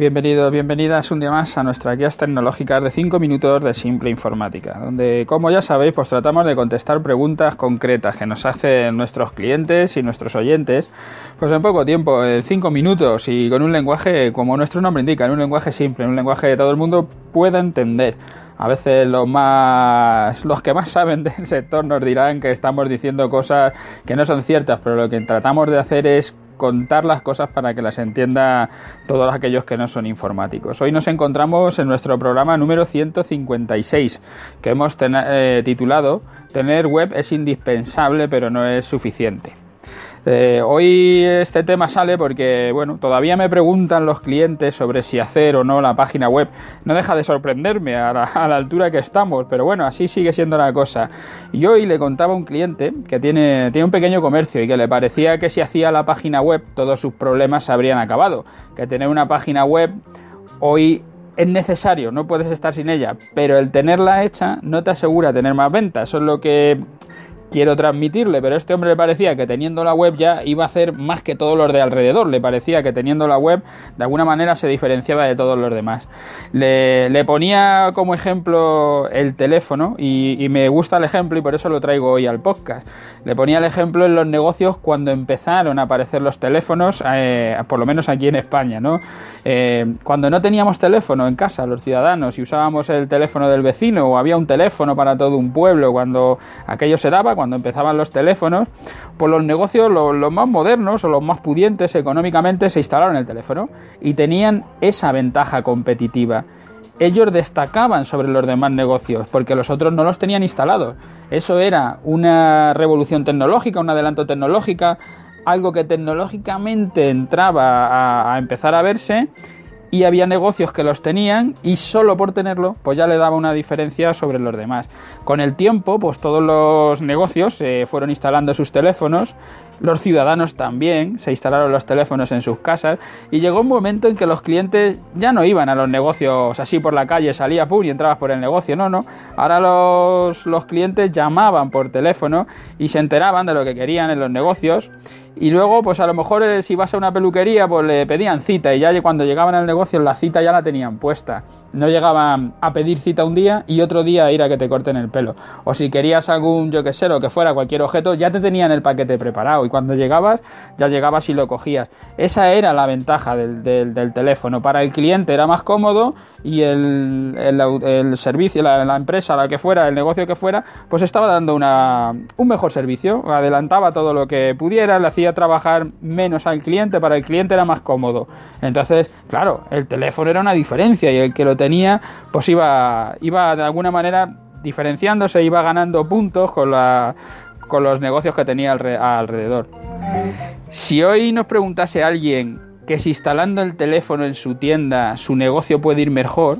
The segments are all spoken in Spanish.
Bienvenidos, bienvenidas un día más a nuestras guías tecnológicas de 5 minutos de simple informática, donde, como ya sabéis, pues tratamos de contestar preguntas concretas que nos hacen nuestros clientes y nuestros oyentes, pues en poco tiempo, en 5 minutos y con un lenguaje, como nuestro nombre indica, en un lenguaje simple, en un lenguaje que todo el mundo pueda entender. A veces los más los que más saben del sector nos dirán que estamos diciendo cosas que no son ciertas, pero lo que tratamos de hacer es contar las cosas para que las entienda todos aquellos que no son informáticos. Hoy nos encontramos en nuestro programa número 156, que hemos eh, titulado Tener web es indispensable pero no es suficiente. Eh, hoy este tema sale porque, bueno, todavía me preguntan los clientes sobre si hacer o no la página web. No deja de sorprenderme a la, altura que estamos, pero bueno, así sigue siendo la cosa. Y hoy le contaba a un cliente que tiene, tiene un pequeño comercio y que le parecía que si hacía la página web todos sus problemas se habrían acabado. Que tener una página web hoy es necesario, no puedes estar sin ella, pero el tenerla hecha no te asegura tener más ventas. Eso es lo que quiero transmitirle, pero este hombre le parecía que teniendo la web ya iba a hacer más que todos los de alrededor, le parecía que teniendo la web de alguna manera se diferenciaba de todos los demás. Le, ponía como ejemplo el teléfono y, me gusta el ejemplo y por eso lo traigo hoy al podcast. Le ponía el ejemplo en los negocios cuando empezaron a aparecer los teléfonos, eh, por lo menos aquí en España, ¿no? Eh, cuando no teníamos teléfono en casa, los ciudadanos, y usábamos el teléfono del vecino o había un teléfono para todo un pueblo, cuando aquello se daba, cuando empezaban los teléfonos, pues los negocios, los, más modernos o los más pudientes económicamente, se instalaron el teléfono y tenían esa ventaja competitiva. Ellos destacaban sobre los demás negocios porque los otros no los tenían instalados. Eso era una revolución tecnológica, un adelanto tecnológica, algo que tecnológicamente entraba a empezar a verse y había negocios que los tenían y solo por tenerlo pues ya le daba una diferencia sobre los demás. Con el tiempo pues todos los negocios se fueron instalando sus teléfonos, los ciudadanos también se instalaron los teléfonos en sus casas y llegó un momento en que los clientes ya no iban a los negocios así por la calle, salía pum y entrabas por el negocio, no, no. Ahora los, los clientes llamaban por teléfono y se enteraban de lo que querían en los negocios y luego, pues a lo mejor eh, si vas a una peluquería, pues le pedían cita y ya cuando llegaban al negocio la cita ya la tenían puesta. No llegaban a pedir cita un día y otro día a ir a que te corten el pelo. O si querías algún, yo que sé, lo que fuera, cualquier objeto, ya te tenían el paquete preparado y cuando llegabas, ya llegabas y lo cogías. Esa era la ventaja del, del, teléfono. Para el cliente era más cómodo y el, el, servicio, la, la, empresa, la que fuera, el negocio que fuera, pues estaba dando una, un mejor servicio. Adelantaba todo lo que pudiera, le hacía trabajar menos al cliente, para el cliente era más cómodo. Entonces, claro, el teléfono era una diferencia y el que lo tenía, pues iba, iba de alguna manera diferenciándose, iba ganando puntos con, la, con los negocios que tenía alrededor. Si hoy nos preguntase alguien que si instalando el teléfono en su tienda su negocio puede ir mejor,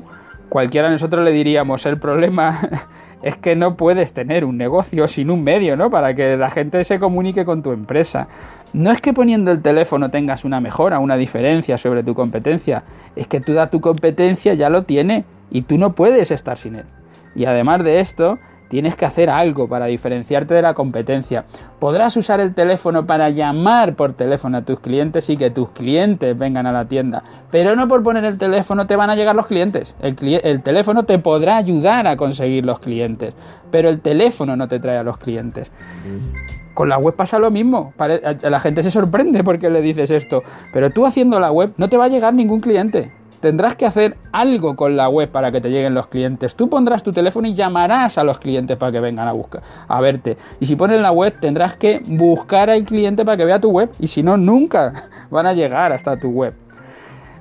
cualquiera de nosotros le diríamos el problema es que no puedes tener un negocio sin un medio, ¿no? Para que la gente se comunique con tu empresa. No es que poniendo el teléfono tengas una mejora, una diferencia sobre tu competencia, es que toda tu competencia ya lo tiene y tú no puedes estar sin él. Y además de esto, tienes que hacer algo para diferenciarte de la competencia. Podrás usar el teléfono para llamar por teléfono a tus clientes y que tus clientes vengan a la tienda, pero no por poner el teléfono te van a llegar los clientes. El, el teléfono te podrá ayudar a conseguir los clientes, pero el teléfono no te trae a los clientes. Con la web pasa lo mismo. La gente se sorprende porque le dices esto. Pero tú haciendo la web no te va a llegar ningún cliente. Tendrás que hacer algo con la web para que te lleguen los clientes. Tú pondrás tu teléfono y llamarás a los clientes para que vengan a buscar, a verte. Y si pones la web, tendrás que buscar al cliente para que vea tu web. Y si no, nunca van a llegar hasta tu web.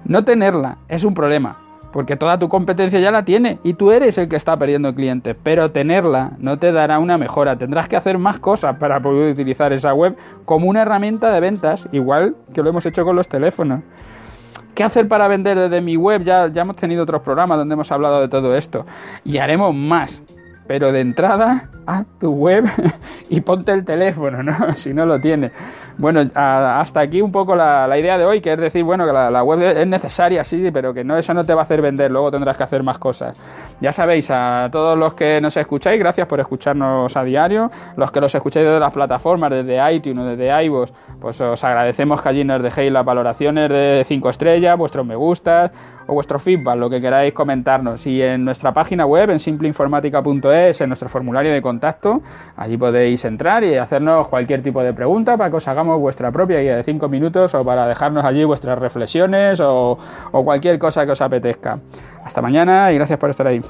No tenerla es un problema porque toda tu competencia ya la tiene y tú eres el que está perdiendo clientes, pero tenerla no te dará una mejora, tendrás que hacer más cosas para poder utilizar esa web como una herramienta de ventas, igual que lo hemos hecho con los teléfonos. ¿Qué hacer para vender desde mi web? Ya, ya hemos tenido otros programas donde hemos hablado de todo esto y haremos más. Pero de entrada tu web y ponte el teléfono, ¿no? si no lo tienes. Bueno, hasta aquí un poco la, idea de hoy, que es decir, bueno, que la, web es necesaria, sí, pero que no eso no te va a hacer vender, luego tendrás que hacer más cosas. Ya sabéis, a todos los que nos escucháis, gracias por escucharnos a diario. Los que los escucháis desde las plataformas, desde iTunes, desde iVoox, pues os agradecemos que allí nos dejéis las valoraciones de 5 estrellas, vuestros me gustas o vuestro feedback, lo que queráis comentarnos. Y en nuestra página web, en simpleinformática.es, en nuestro formulario de contacto, allí podéis entrar y hacernos cualquier tipo de pregunta para que os hagamos vuestra propia guía de 5 minutos o para dejarnos allí vuestras reflexiones o, o cualquier cosa que os apetezca. Hasta mañana y gracias por estar ahí.